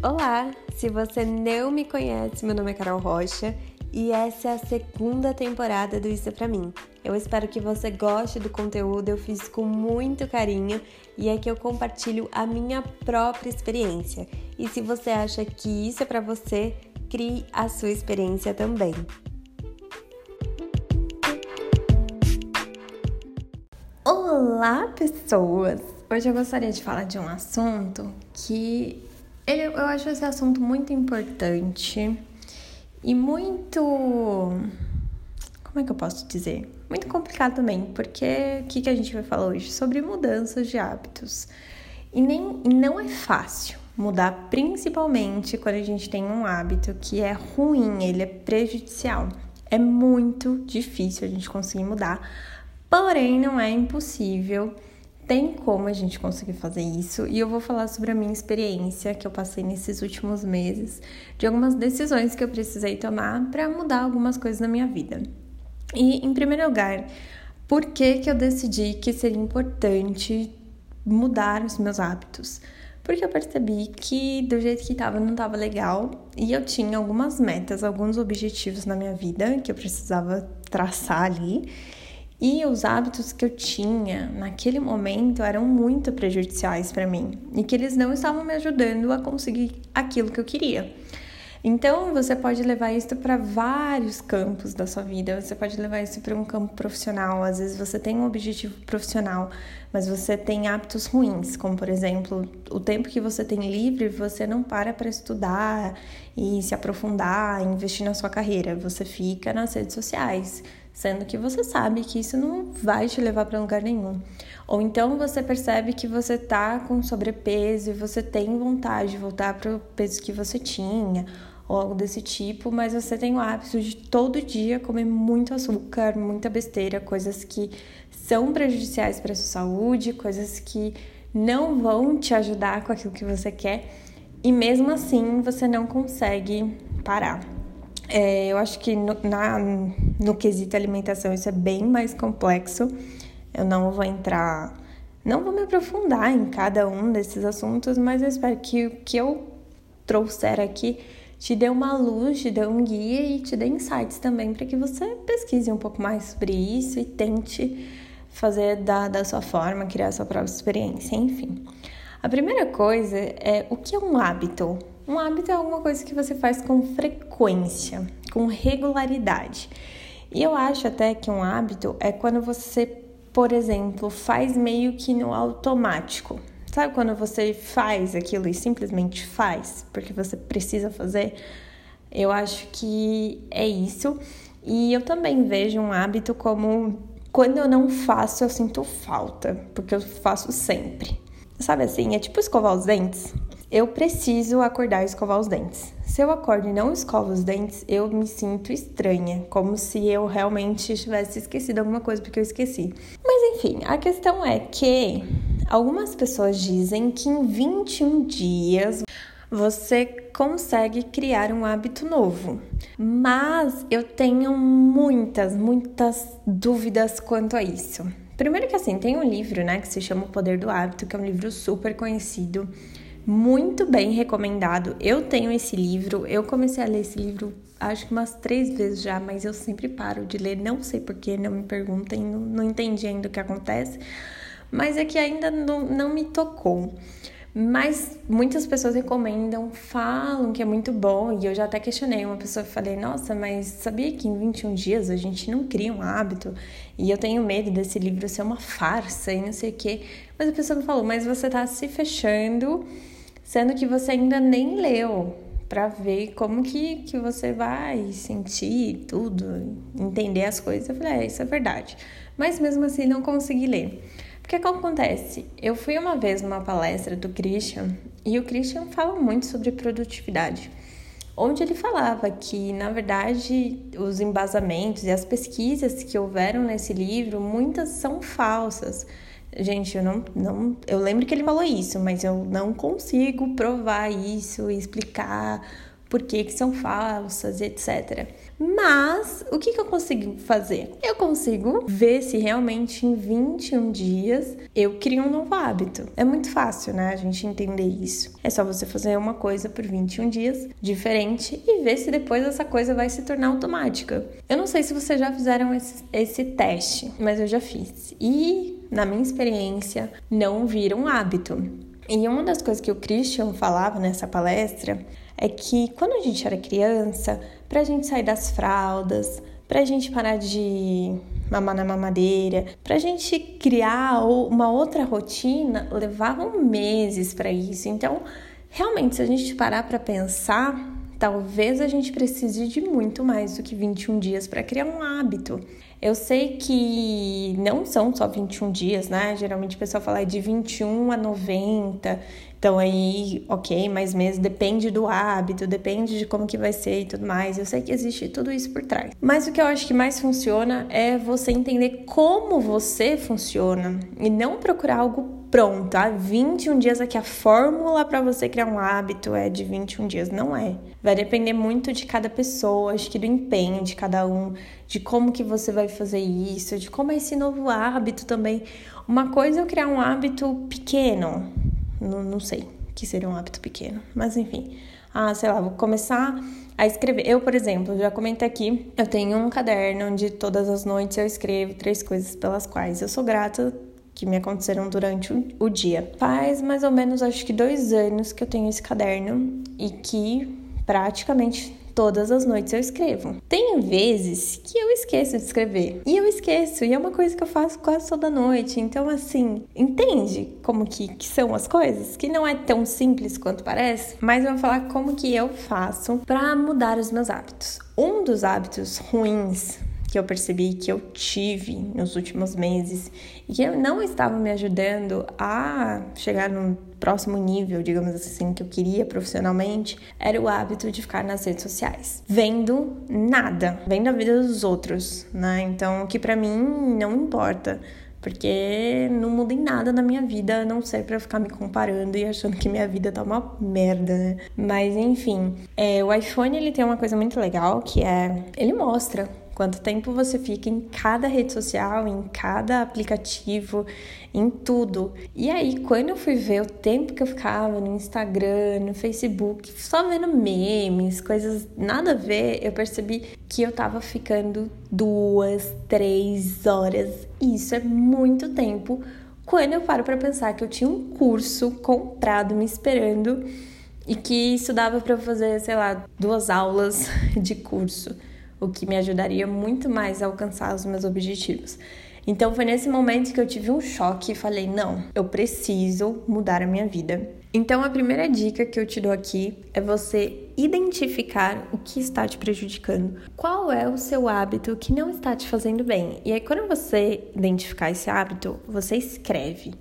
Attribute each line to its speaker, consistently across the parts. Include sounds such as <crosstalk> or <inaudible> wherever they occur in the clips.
Speaker 1: Olá! Se você não me conhece, meu nome é Carol Rocha e essa é a segunda temporada do Isso é Pra Mim. Eu espero que você goste do conteúdo, eu fiz com muito carinho e aqui eu compartilho a minha própria experiência. E se você acha que isso é para você, crie a sua experiência também. Olá, pessoas! Hoje eu gostaria de falar de um assunto que eu acho esse assunto muito importante e muito. Como é que eu posso dizer? Muito complicado também, porque o que, que a gente vai falar hoje? Sobre mudanças de hábitos. E nem, não é fácil mudar, principalmente quando a gente tem um hábito que é ruim, ele é prejudicial. É muito difícil a gente conseguir mudar, porém não é impossível tem como a gente conseguir fazer isso e eu vou falar sobre a minha experiência que eu passei nesses últimos meses, de algumas decisões que eu precisei tomar para mudar algumas coisas na minha vida. E em primeiro lugar, por que que eu decidi que seria importante mudar os meus hábitos? Porque eu percebi que do jeito que estava não estava legal e eu tinha algumas metas, alguns objetivos na minha vida que eu precisava traçar ali e os hábitos que eu tinha naquele momento eram muito prejudiciais para mim e que eles não estavam me ajudando a conseguir aquilo que eu queria. Então, você pode levar isso para vários campos da sua vida. Você pode levar isso para um campo profissional. Às vezes você tem um objetivo profissional, mas você tem hábitos ruins, como por exemplo, o tempo que você tem livre, você não para para estudar e se aprofundar, investir na sua carreira. Você fica nas redes sociais, sendo que você sabe que isso não vai te levar para lugar nenhum. Ou então você percebe que você tá com sobrepeso e você tem vontade de voltar para o peso que você tinha, ou algo desse tipo, mas você tem o hábito de todo dia comer muito açúcar, muita besteira, coisas que são prejudiciais para a sua saúde, coisas que não vão te ajudar com aquilo que você quer, e mesmo assim você não consegue parar. É, eu acho que no, na, no quesito alimentação isso é bem mais complexo. Eu não vou entrar, não vou me aprofundar em cada um desses assuntos, mas eu espero que o que eu trouxer aqui te dê uma luz, te dê um guia e te dê insights também para que você pesquise um pouco mais sobre isso e tente fazer da, da sua forma, criar a sua própria experiência, enfim. A primeira coisa é o que é um hábito? Um hábito é alguma coisa que você faz com frequência, com regularidade. E eu acho até que um hábito é quando você, por exemplo, faz meio que no automático. Sabe quando você faz aquilo e simplesmente faz porque você precisa fazer? Eu acho que é isso. E eu também vejo um hábito como quando eu não faço, eu sinto falta, porque eu faço sempre. Sabe assim, é tipo escovar os dentes. Eu preciso acordar e escovar os dentes. Se eu acordo e não escovo os dentes, eu me sinto estranha, como se eu realmente tivesse esquecido alguma coisa porque eu esqueci. Mas enfim, a questão é que algumas pessoas dizem que em 21 dias você consegue criar um hábito novo. Mas eu tenho muitas, muitas dúvidas quanto a isso. Primeiro que assim, tem um livro, né, que se chama O Poder do Hábito, que é um livro super conhecido muito bem recomendado. Eu tenho esse livro, eu comecei a ler esse livro acho que umas três vezes já, mas eu sempre paro de ler, não sei porquê, não me perguntem, não, não entendi ainda o que acontece, mas é que ainda não, não me tocou. Mas muitas pessoas recomendam, falam que é muito bom, e eu já até questionei uma pessoa e falei: Nossa, mas sabia que em 21 dias a gente não cria um hábito? E eu tenho medo desse livro ser uma farsa e não sei o quê. Mas a pessoa me falou: Mas você tá se fechando sendo que você ainda nem leu para ver como que, que você vai sentir tudo, entender as coisas. Eu falei, é, isso é verdade. Mas mesmo assim não consegui ler. Porque que acontece? Eu fui uma vez numa palestra do Christian e o Christian fala muito sobre produtividade, onde ele falava que, na verdade, os embasamentos e as pesquisas que houveram nesse livro, muitas são falsas. Gente, eu não, não. Eu lembro que ele falou isso, mas eu não consigo provar isso explicar por que, que são falsas, etc. Mas o que, que eu consigo fazer? Eu consigo ver se realmente em 21 dias eu crio um novo hábito. É muito fácil, né? A gente entender isso. É só você fazer uma coisa por 21 dias diferente e ver se depois essa coisa vai se tornar automática. Eu não sei se vocês já fizeram esse, esse teste, mas eu já fiz. E, na minha experiência, não vira um hábito. E uma das coisas que o Christian falava nessa palestra é que quando a gente era criança, para a gente sair das fraldas, para a gente parar de mamar na mamadeira, para a gente criar uma outra rotina, levavam meses para isso. Então, realmente, se a gente parar para pensar, talvez a gente precise de muito mais do que 21 dias para criar um hábito. Eu sei que não são só 21 dias, né? Geralmente o pessoal fala de 21 a 90. Então aí, ok, mais meses depende do hábito, depende de como que vai ser e tudo mais. Eu sei que existe tudo isso por trás. Mas o que eu acho que mais funciona é você entender como você funciona e não procurar algo pronto. Ah, 21 dias aqui a fórmula para você criar um hábito é de 21 dias, não é. Vai depender muito de cada pessoa, acho que do empenho de cada um, de como que você vai fazer isso, de como é esse novo hábito também. Uma coisa é eu criar um hábito pequeno, não, não sei que seria um hábito pequeno, mas enfim. Ah, sei lá, vou começar a escrever. Eu, por exemplo, já comentei aqui, eu tenho um caderno onde todas as noites eu escrevo três coisas pelas quais eu sou grata que me aconteceram durante o dia. Faz mais ou menos, acho que dois anos que eu tenho esse caderno e que praticamente todas as noites eu escrevo. Tem vezes que eu esqueço de escrever. E eu esqueço, e é uma coisa que eu faço quase toda noite. Então, assim, entende como que, que são as coisas? Que não é tão simples quanto parece, mas eu vou falar como que eu faço para mudar os meus hábitos. Um dos hábitos ruins que eu percebi que eu tive nos últimos meses e que não estava me ajudando a chegar no próximo nível, digamos assim, que eu queria profissionalmente, era o hábito de ficar nas redes sociais, vendo nada, vendo a vida dos outros, né? Então, que para mim não importa porque não muda em nada na minha vida, a não ser para ficar me comparando e achando que minha vida tá uma merda, né? Mas enfim, é, o iPhone ele tem uma coisa muito legal que é ele mostra quanto tempo você fica em cada rede social, em cada aplicativo, em tudo. E aí, quando eu fui ver o tempo que eu ficava no Instagram, no Facebook, só vendo memes, coisas nada a ver, eu percebi que eu tava ficando duas, três horas. Isso é muito tempo. Quando eu paro para pensar que eu tinha um curso comprado me esperando e que isso dava para fazer, sei lá, duas aulas <laughs> de curso o que me ajudaria muito mais a alcançar os meus objetivos. Então foi nesse momento que eu tive um choque e falei: não, eu preciso mudar a minha vida. Então a primeira dica que eu te dou aqui é você identificar o que está te prejudicando. Qual é o seu hábito que não está te fazendo bem? E aí, quando você identificar esse hábito, você escreve.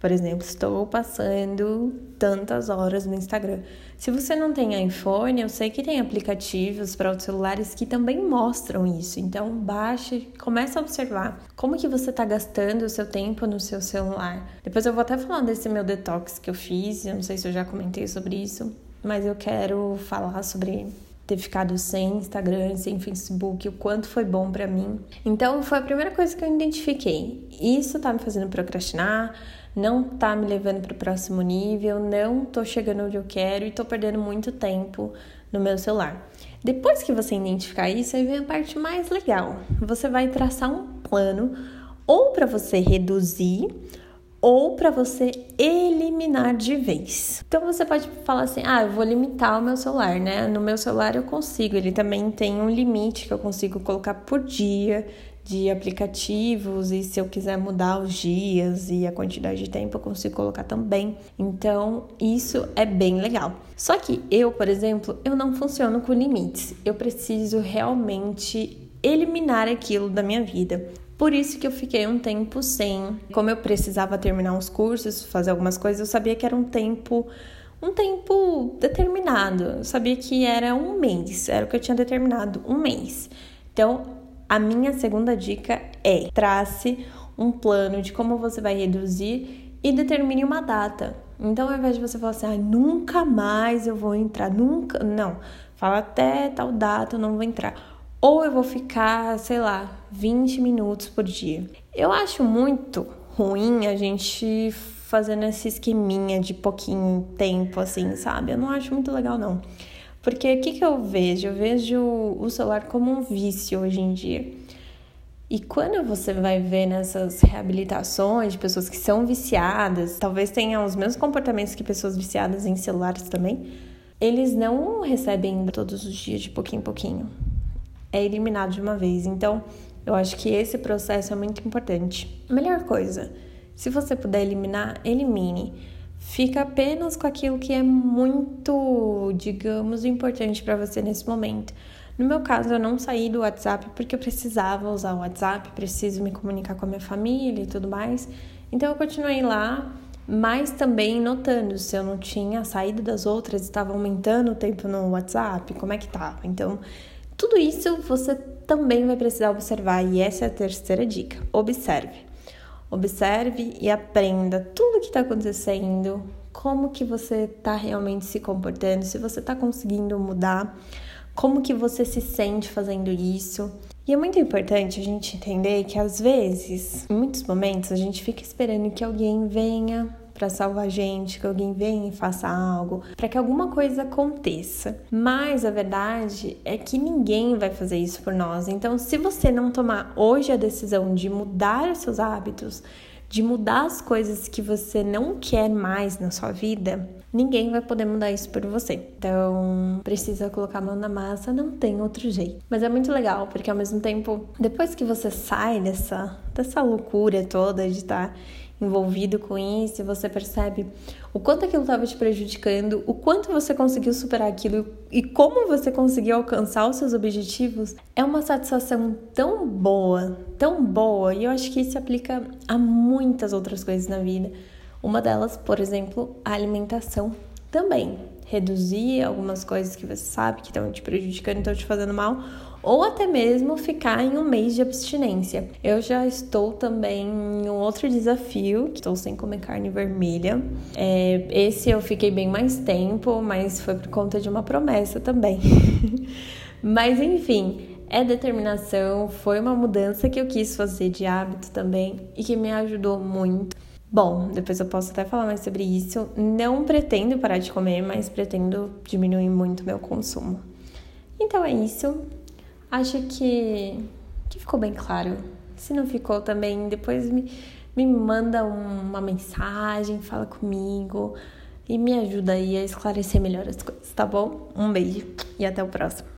Speaker 1: Por exemplo, estou passando tantas horas no Instagram. Se você não tem iPhone, eu sei que tem aplicativos para outros celulares que também mostram isso. Então, baixe, comece a observar como que você está gastando o seu tempo no seu celular. Depois eu vou até falar desse meu detox que eu fiz, eu não sei se eu já comentei sobre isso, mas eu quero falar sobre ter ficado sem Instagram, sem Facebook, o quanto foi bom para mim. Então, foi a primeira coisa que eu identifiquei. Isso tá me fazendo procrastinar, não tá me levando para o próximo nível, não tô chegando onde eu quero e tô perdendo muito tempo no meu celular. Depois que você identificar isso, aí vem a parte mais legal. Você vai traçar um plano ou para você reduzir ou para você eliminar de vez. Então você pode falar assim: "Ah, eu vou limitar o meu celular, né? No meu celular eu consigo, ele também tem um limite que eu consigo colocar por dia de aplicativos e se eu quiser mudar os dias e a quantidade de tempo eu consigo colocar também. Então, isso é bem legal. Só que eu, por exemplo, eu não funciono com limites. Eu preciso realmente eliminar aquilo da minha vida. Por isso que eu fiquei um tempo sem. Como eu precisava terminar uns cursos, fazer algumas coisas, eu sabia que era um tempo um tempo determinado. Eu sabia que era um mês, era o que eu tinha determinado, um mês. Então, a minha segunda dica é: trace um plano de como você vai reduzir e determine uma data. Então, ao invés de você falar assim, ah, nunca mais eu vou entrar, nunca. Não. Fala até tal data eu não vou entrar. Ou eu vou ficar, sei lá, 20 minutos por dia. Eu acho muito ruim a gente fazendo esse esqueminha de pouquinho tempo, assim, sabe? Eu não acho muito legal, não. Porque o que, que eu vejo? Eu vejo o celular como um vício hoje em dia. E quando você vai ver nessas reabilitações de pessoas que são viciadas, talvez tenham os mesmos comportamentos que pessoas viciadas em celulares também, eles não recebem todos os dias de pouquinho em pouquinho. É eliminado de uma vez. Então, eu acho que esse processo é muito importante. Melhor coisa, se você puder eliminar, elimine. Fica apenas com aquilo que é muito, digamos, importante para você nesse momento. No meu caso, eu não saí do WhatsApp porque eu precisava usar o WhatsApp, preciso me comunicar com a minha família e tudo mais. Então eu continuei lá, mas também notando se eu não tinha saído das outras, estava aumentando o tempo no WhatsApp, como é que estava. Então, tudo isso você também vai precisar observar e essa é a terceira dica. Observe. Observe e aprenda tudo o que está acontecendo, como que você está realmente se comportando, se você está conseguindo mudar, como que você se sente fazendo isso. E é muito importante a gente entender que às vezes, em muitos momentos, a gente fica esperando que alguém venha para salvar a gente, que alguém venha e faça algo, para que alguma coisa aconteça. Mas a verdade é que ninguém vai fazer isso por nós. Então, se você não tomar hoje a decisão de mudar os seus hábitos, de mudar as coisas que você não quer mais na sua vida, ninguém vai poder mudar isso por você. Então, precisa colocar a mão na massa, não tem outro jeito. Mas é muito legal, porque ao mesmo tempo, depois que você sai dessa, dessa loucura toda de estar tá envolvido com isso, você percebe o quanto aquilo estava te prejudicando, o quanto você conseguiu superar aquilo e como você conseguiu alcançar os seus objetivos, é uma satisfação tão boa, tão boa, e eu acho que isso se aplica a muitas outras coisas na vida. Uma delas, por exemplo, a alimentação também. Reduzir algumas coisas que você sabe que estão te prejudicando, estão te fazendo mal, ou até mesmo ficar em um mês de abstinência. Eu já estou também em um outro desafio, que estou sem comer carne vermelha. É, esse eu fiquei bem mais tempo, mas foi por conta de uma promessa também. <laughs> mas enfim, é determinação, foi uma mudança que eu quis fazer de hábito também e que me ajudou muito. Bom, depois eu posso até falar mais sobre isso. Não pretendo parar de comer, mas pretendo diminuir muito meu consumo. Então é isso. Acho que, que ficou bem claro. Se não ficou também, depois me, me manda uma mensagem, fala comigo e me ajuda aí a esclarecer melhor as coisas, tá bom? Um beijo e até o próximo.